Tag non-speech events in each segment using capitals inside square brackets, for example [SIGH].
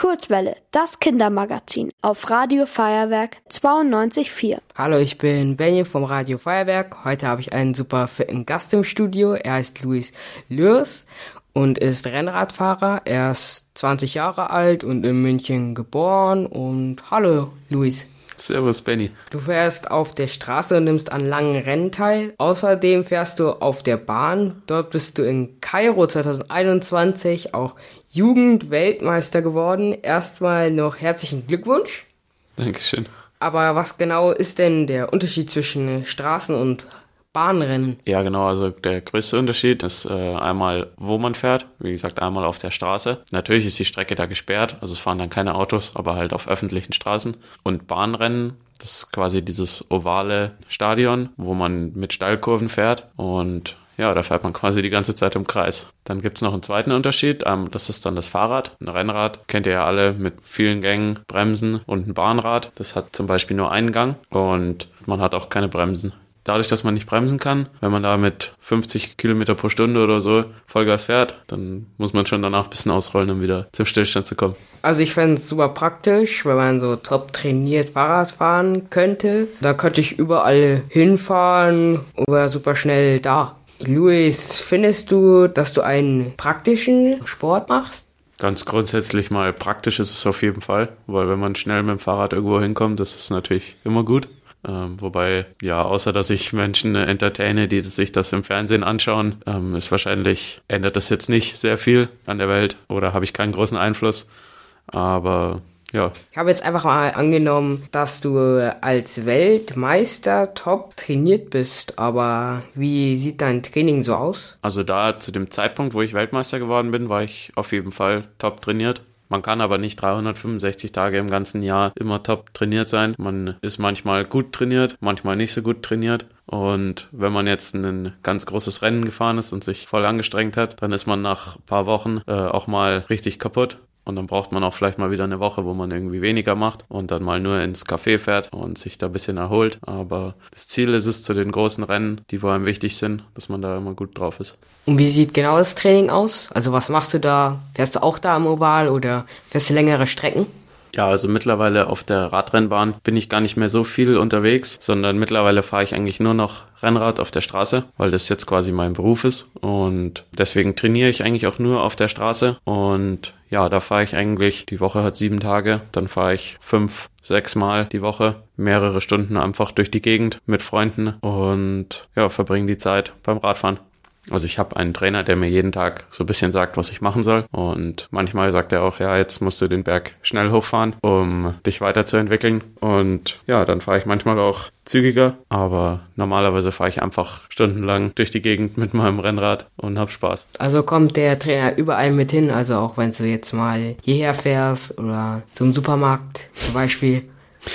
Kurzwelle, das Kindermagazin auf Radio Feuerwerk 92.4. Hallo, ich bin Benny vom Radio Feuerwerk. Heute habe ich einen super fitten Gast im Studio. Er heißt Luis Lürs und ist Rennradfahrer. Er ist 20 Jahre alt und in München geboren. Und hallo, Luis. Servus, Benny. Du fährst auf der Straße und nimmst an langen Rennen teil. Außerdem fährst du auf der Bahn. Dort bist du in Kairo 2021 auch Jugendweltmeister geworden. Erstmal noch herzlichen Glückwunsch. Dankeschön. Aber was genau ist denn der Unterschied zwischen Straßen- und Bahnrennen. Ja, genau. Also der größte Unterschied ist äh, einmal, wo man fährt. Wie gesagt, einmal auf der Straße. Natürlich ist die Strecke da gesperrt, also es fahren dann keine Autos, aber halt auf öffentlichen Straßen. Und Bahnrennen, das ist quasi dieses ovale Stadion, wo man mit Steilkurven fährt und ja, da fährt man quasi die ganze Zeit im Kreis. Dann gibt's noch einen zweiten Unterschied, ähm, das ist dann das Fahrrad. Ein Rennrad kennt ihr ja alle mit vielen Gängen, Bremsen und ein Bahnrad. Das hat zum Beispiel nur einen Gang und man hat auch keine Bremsen dadurch, dass man nicht bremsen kann, wenn man da mit 50 Kilometer pro Stunde oder so Vollgas fährt, dann muss man schon danach ein bisschen ausrollen, um wieder zum Stillstand zu kommen. Also ich fände es super praktisch, wenn man so top trainiert Fahrrad fahren könnte. Da könnte ich überall hinfahren und wäre super schnell da. Luis, findest du, dass du einen praktischen Sport machst? Ganz grundsätzlich mal praktisch ist es auf jeden Fall, weil wenn man schnell mit dem Fahrrad irgendwo hinkommt, das ist natürlich immer gut. Ähm, wobei, ja, außer dass ich Menschen entertaine, die sich das im Fernsehen anschauen, ähm, ist wahrscheinlich, ändert das jetzt nicht sehr viel an der Welt oder habe ich keinen großen Einfluss. Aber ja. Ich habe jetzt einfach mal angenommen, dass du als Weltmeister top trainiert bist, aber wie sieht dein Training so aus? Also da zu dem Zeitpunkt, wo ich Weltmeister geworden bin, war ich auf jeden Fall top trainiert. Man kann aber nicht 365 Tage im ganzen Jahr immer top trainiert sein. Man ist manchmal gut trainiert, manchmal nicht so gut trainiert. Und wenn man jetzt ein ganz großes Rennen gefahren ist und sich voll angestrengt hat, dann ist man nach ein paar Wochen äh, auch mal richtig kaputt. Und dann braucht man auch vielleicht mal wieder eine Woche, wo man irgendwie weniger macht und dann mal nur ins Café fährt und sich da ein bisschen erholt. Aber das Ziel ist es zu den großen Rennen, die vor allem wichtig sind, dass man da immer gut drauf ist. Und wie sieht genau das Training aus? Also was machst du da? Fährst du auch da im Oval oder fährst du längere Strecken? Ja, also mittlerweile auf der Radrennbahn bin ich gar nicht mehr so viel unterwegs, sondern mittlerweile fahre ich eigentlich nur noch Rennrad auf der Straße, weil das jetzt quasi mein Beruf ist. Und deswegen trainiere ich eigentlich auch nur auf der Straße. Und ja, da fahre ich eigentlich, die Woche hat sieben Tage, dann fahre ich fünf, sechs Mal die Woche, mehrere Stunden einfach durch die Gegend mit Freunden und ja, verbringe die Zeit beim Radfahren. Also ich habe einen Trainer, der mir jeden Tag so ein bisschen sagt, was ich machen soll. Und manchmal sagt er auch, ja, jetzt musst du den Berg schnell hochfahren, um dich weiterzuentwickeln. Und ja, dann fahre ich manchmal auch zügiger, aber normalerweise fahre ich einfach stundenlang durch die Gegend mit meinem Rennrad und hab Spaß. Also kommt der Trainer überall mit hin, also auch wenn du jetzt mal hierher fährst oder zum Supermarkt zum Beispiel.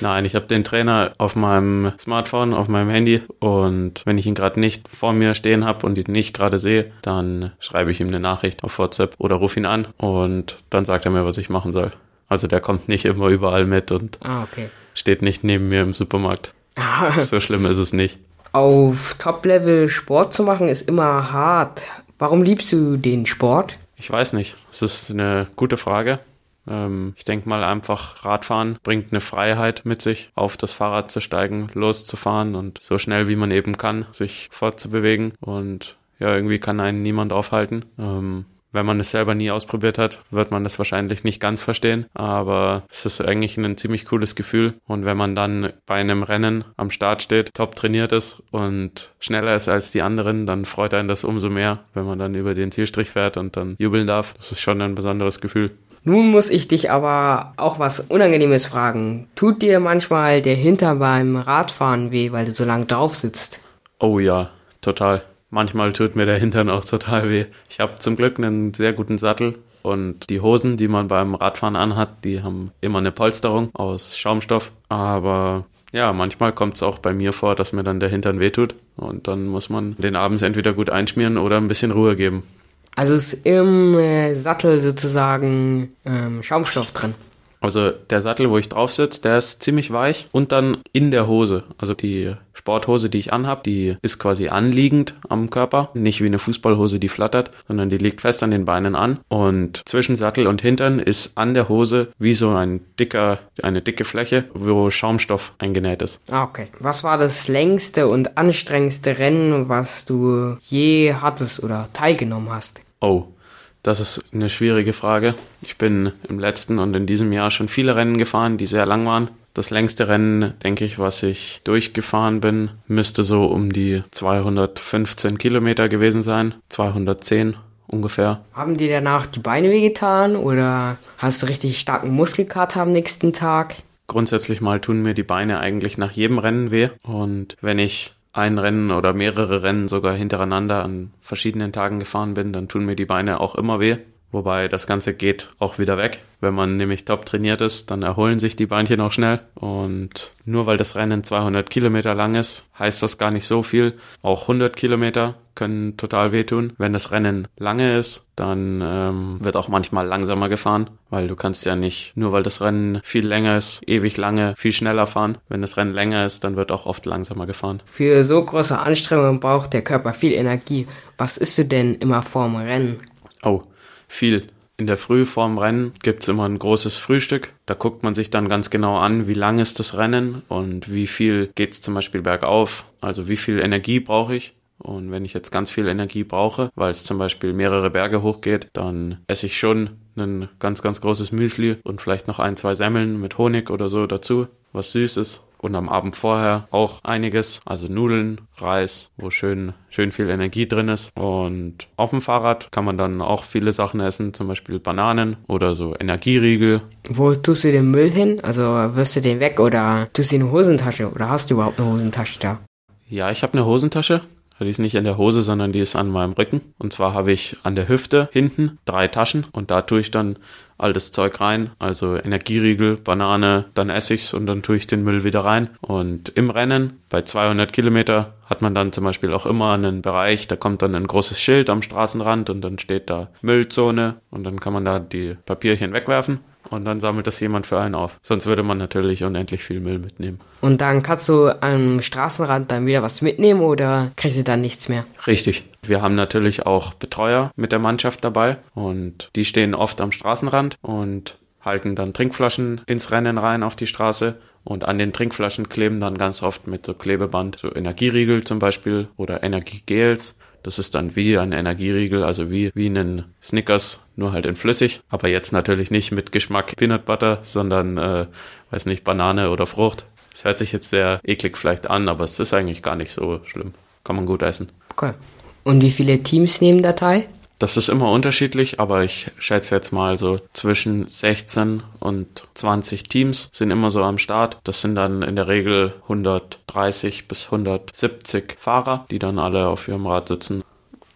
Nein, ich habe den Trainer auf meinem Smartphone, auf meinem Handy und wenn ich ihn gerade nicht vor mir stehen habe und ihn nicht gerade sehe, dann schreibe ich ihm eine Nachricht auf WhatsApp oder rufe ihn an und dann sagt er mir, was ich machen soll. Also der kommt nicht immer überall mit und ah, okay. steht nicht neben mir im Supermarkt. [LAUGHS] so schlimm ist es nicht. Auf Top-Level Sport zu machen ist immer hart. Warum liebst du den Sport? Ich weiß nicht. Es ist eine gute Frage. Ähm, ich denke mal einfach, Radfahren bringt eine Freiheit mit sich, auf das Fahrrad zu steigen, loszufahren und so schnell wie man eben kann, sich fortzubewegen. Und ja, irgendwie kann einen niemand aufhalten. Ähm, wenn man es selber nie ausprobiert hat, wird man das wahrscheinlich nicht ganz verstehen. Aber es ist eigentlich ein ziemlich cooles Gefühl. Und wenn man dann bei einem Rennen am Start steht, top trainiert ist und schneller ist als die anderen, dann freut einen das umso mehr, wenn man dann über den Zielstrich fährt und dann jubeln darf. Das ist schon ein besonderes Gefühl. Nun muss ich dich aber auch was Unangenehmes fragen. Tut dir manchmal der Hinter beim Radfahren weh, weil du so lang drauf sitzt? Oh ja, total. Manchmal tut mir der Hintern auch total weh. Ich habe zum Glück einen sehr guten Sattel und die Hosen, die man beim Radfahren anhat, die haben immer eine Polsterung aus Schaumstoff. Aber ja, manchmal kommt es auch bei mir vor, dass mir dann der Hintern wehtut und dann muss man den abends entweder gut einschmieren oder ein bisschen Ruhe geben. Also ist im äh, Sattel sozusagen ähm, Schaumstoff drin. Also der Sattel, wo ich drauf sitze, der ist ziemlich weich und dann in der Hose. Also die Sporthose, die ich anhab, die ist quasi anliegend am Körper, nicht wie eine Fußballhose, die flattert, sondern die liegt fest an den Beinen an und zwischen Sattel und Hintern ist an der Hose wie so ein dicker, eine dicke Fläche, wo Schaumstoff eingenäht ist. Ah, okay. Was war das längste und anstrengendste Rennen, was du je hattest oder teilgenommen hast? Oh, das ist eine schwierige Frage. Ich bin im letzten und in diesem Jahr schon viele Rennen gefahren, die sehr lang waren. Das längste Rennen, denke ich, was ich durchgefahren bin, müsste so um die 215 Kilometer gewesen sein. 210 ungefähr. Haben dir danach die Beine wehgetan oder hast du richtig starken Muskelkater am nächsten Tag? Grundsätzlich mal tun mir die Beine eigentlich nach jedem Rennen weh. Und wenn ich ein Rennen oder mehrere Rennen sogar hintereinander an verschiedenen Tagen gefahren bin, dann tun mir die Beine auch immer weh. Wobei das Ganze geht auch wieder weg. Wenn man nämlich top trainiert ist, dann erholen sich die Beinchen auch schnell. Und nur weil das Rennen 200 Kilometer lang ist, heißt das gar nicht so viel. Auch 100 Kilometer können total wehtun. Wenn das Rennen lange ist, dann ähm, wird auch manchmal langsamer gefahren, weil du kannst ja nicht, nur weil das Rennen viel länger ist, ewig lange, viel schneller fahren. Wenn das Rennen länger ist, dann wird auch oft langsamer gefahren. Für so große Anstrengungen braucht der Körper viel Energie. Was isst du denn immer vorm Rennen? Oh, viel. In der Früh vorm Rennen gibt's immer ein großes Frühstück. Da guckt man sich dann ganz genau an, wie lang ist das Rennen und wie viel geht's zum Beispiel bergauf. Also wie viel Energie brauche ich. Und wenn ich jetzt ganz viel Energie brauche, weil es zum Beispiel mehrere Berge hochgeht, dann esse ich schon ein ganz, ganz großes Müsli und vielleicht noch ein, zwei Semmeln mit Honig oder so dazu, was süß ist und am Abend vorher auch einiges, also Nudeln, Reis, wo schön, schön viel Energie drin ist. Und auf dem Fahrrad kann man dann auch viele Sachen essen, zum Beispiel Bananen oder so Energieriegel. Wo tust du den Müll hin? Also wirst du den weg oder tust du in eine Hosentasche oder hast du überhaupt eine Hosentasche da? Ja, ich habe eine Hosentasche. Die ist nicht in der Hose, sondern die ist an meinem Rücken. Und zwar habe ich an der Hüfte hinten drei Taschen und da tue ich dann all das Zeug rein, also Energieriegel, Banane, dann esse ich's und dann tue ich den Müll wieder rein. Und im Rennen bei 200 Kilometer hat man dann zum Beispiel auch immer einen Bereich, da kommt dann ein großes Schild am Straßenrand und dann steht da Müllzone und dann kann man da die Papierchen wegwerfen und dann sammelt das jemand für einen auf. Sonst würde man natürlich unendlich viel Müll mitnehmen. Und dann kannst du am Straßenrand dann wieder was mitnehmen oder kriegst du dann nichts mehr? Richtig. Wir haben natürlich auch Betreuer mit der Mannschaft dabei und die stehen oft am Straßenrand und halten dann Trinkflaschen ins Rennen rein auf die Straße und an den Trinkflaschen kleben dann ganz oft mit so Klebeband so Energieriegel zum Beispiel oder Energiegels das ist dann wie ein Energieriegel, also wie, wie einen Snickers, nur halt in flüssig. Aber jetzt natürlich nicht mit Geschmack Peanut Butter, sondern, äh, weiß nicht, Banane oder Frucht. Es hört sich jetzt sehr eklig vielleicht an, aber es ist eigentlich gar nicht so schlimm. Kann man gut essen. Okay. Und wie viele Teams nehmen da teil? Das ist immer unterschiedlich, aber ich schätze jetzt mal so zwischen 16 und 20 Teams sind immer so am Start. Das sind dann in der Regel 130 bis 170 Fahrer, die dann alle auf ihrem Rad sitzen.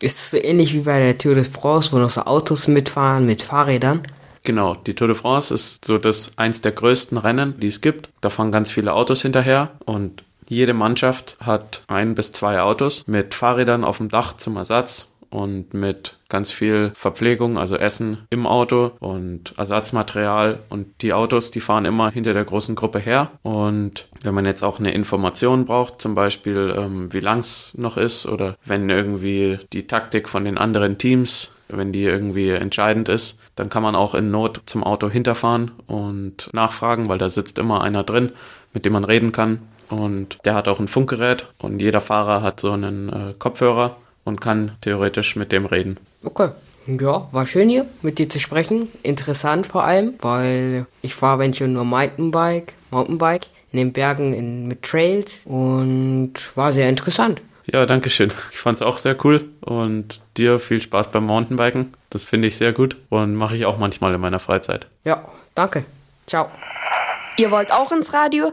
Ist das so ähnlich wie bei der Tour de France, wo noch so Autos mitfahren mit Fahrrädern? Genau, die Tour de France ist so das eins der größten Rennen, die es gibt. Da fahren ganz viele Autos hinterher und jede Mannschaft hat ein bis zwei Autos mit Fahrrädern auf dem Dach zum Ersatz und mit ganz viel Verpflegung, also Essen im Auto und Ersatzmaterial. Und die Autos, die fahren immer hinter der großen Gruppe her. Und wenn man jetzt auch eine Information braucht, zum Beispiel ähm, wie lang es noch ist oder wenn irgendwie die Taktik von den anderen Teams, wenn die irgendwie entscheidend ist, dann kann man auch in Not zum Auto hinterfahren und nachfragen, weil da sitzt immer einer drin, mit dem man reden kann. Und der hat auch ein Funkgerät und jeder Fahrer hat so einen äh, Kopfhörer und kann theoretisch mit dem reden. Okay. Ja, war schön hier mit dir zu sprechen. Interessant vor allem, weil ich fahre wenn schon nur Mountainbike, Mountainbike in den Bergen in, mit Trails und war sehr interessant. Ja, danke schön. Ich fand es auch sehr cool und dir viel Spaß beim Mountainbiken. Das finde ich sehr gut und mache ich auch manchmal in meiner Freizeit. Ja, danke. Ciao. Ihr wollt auch ins Radio?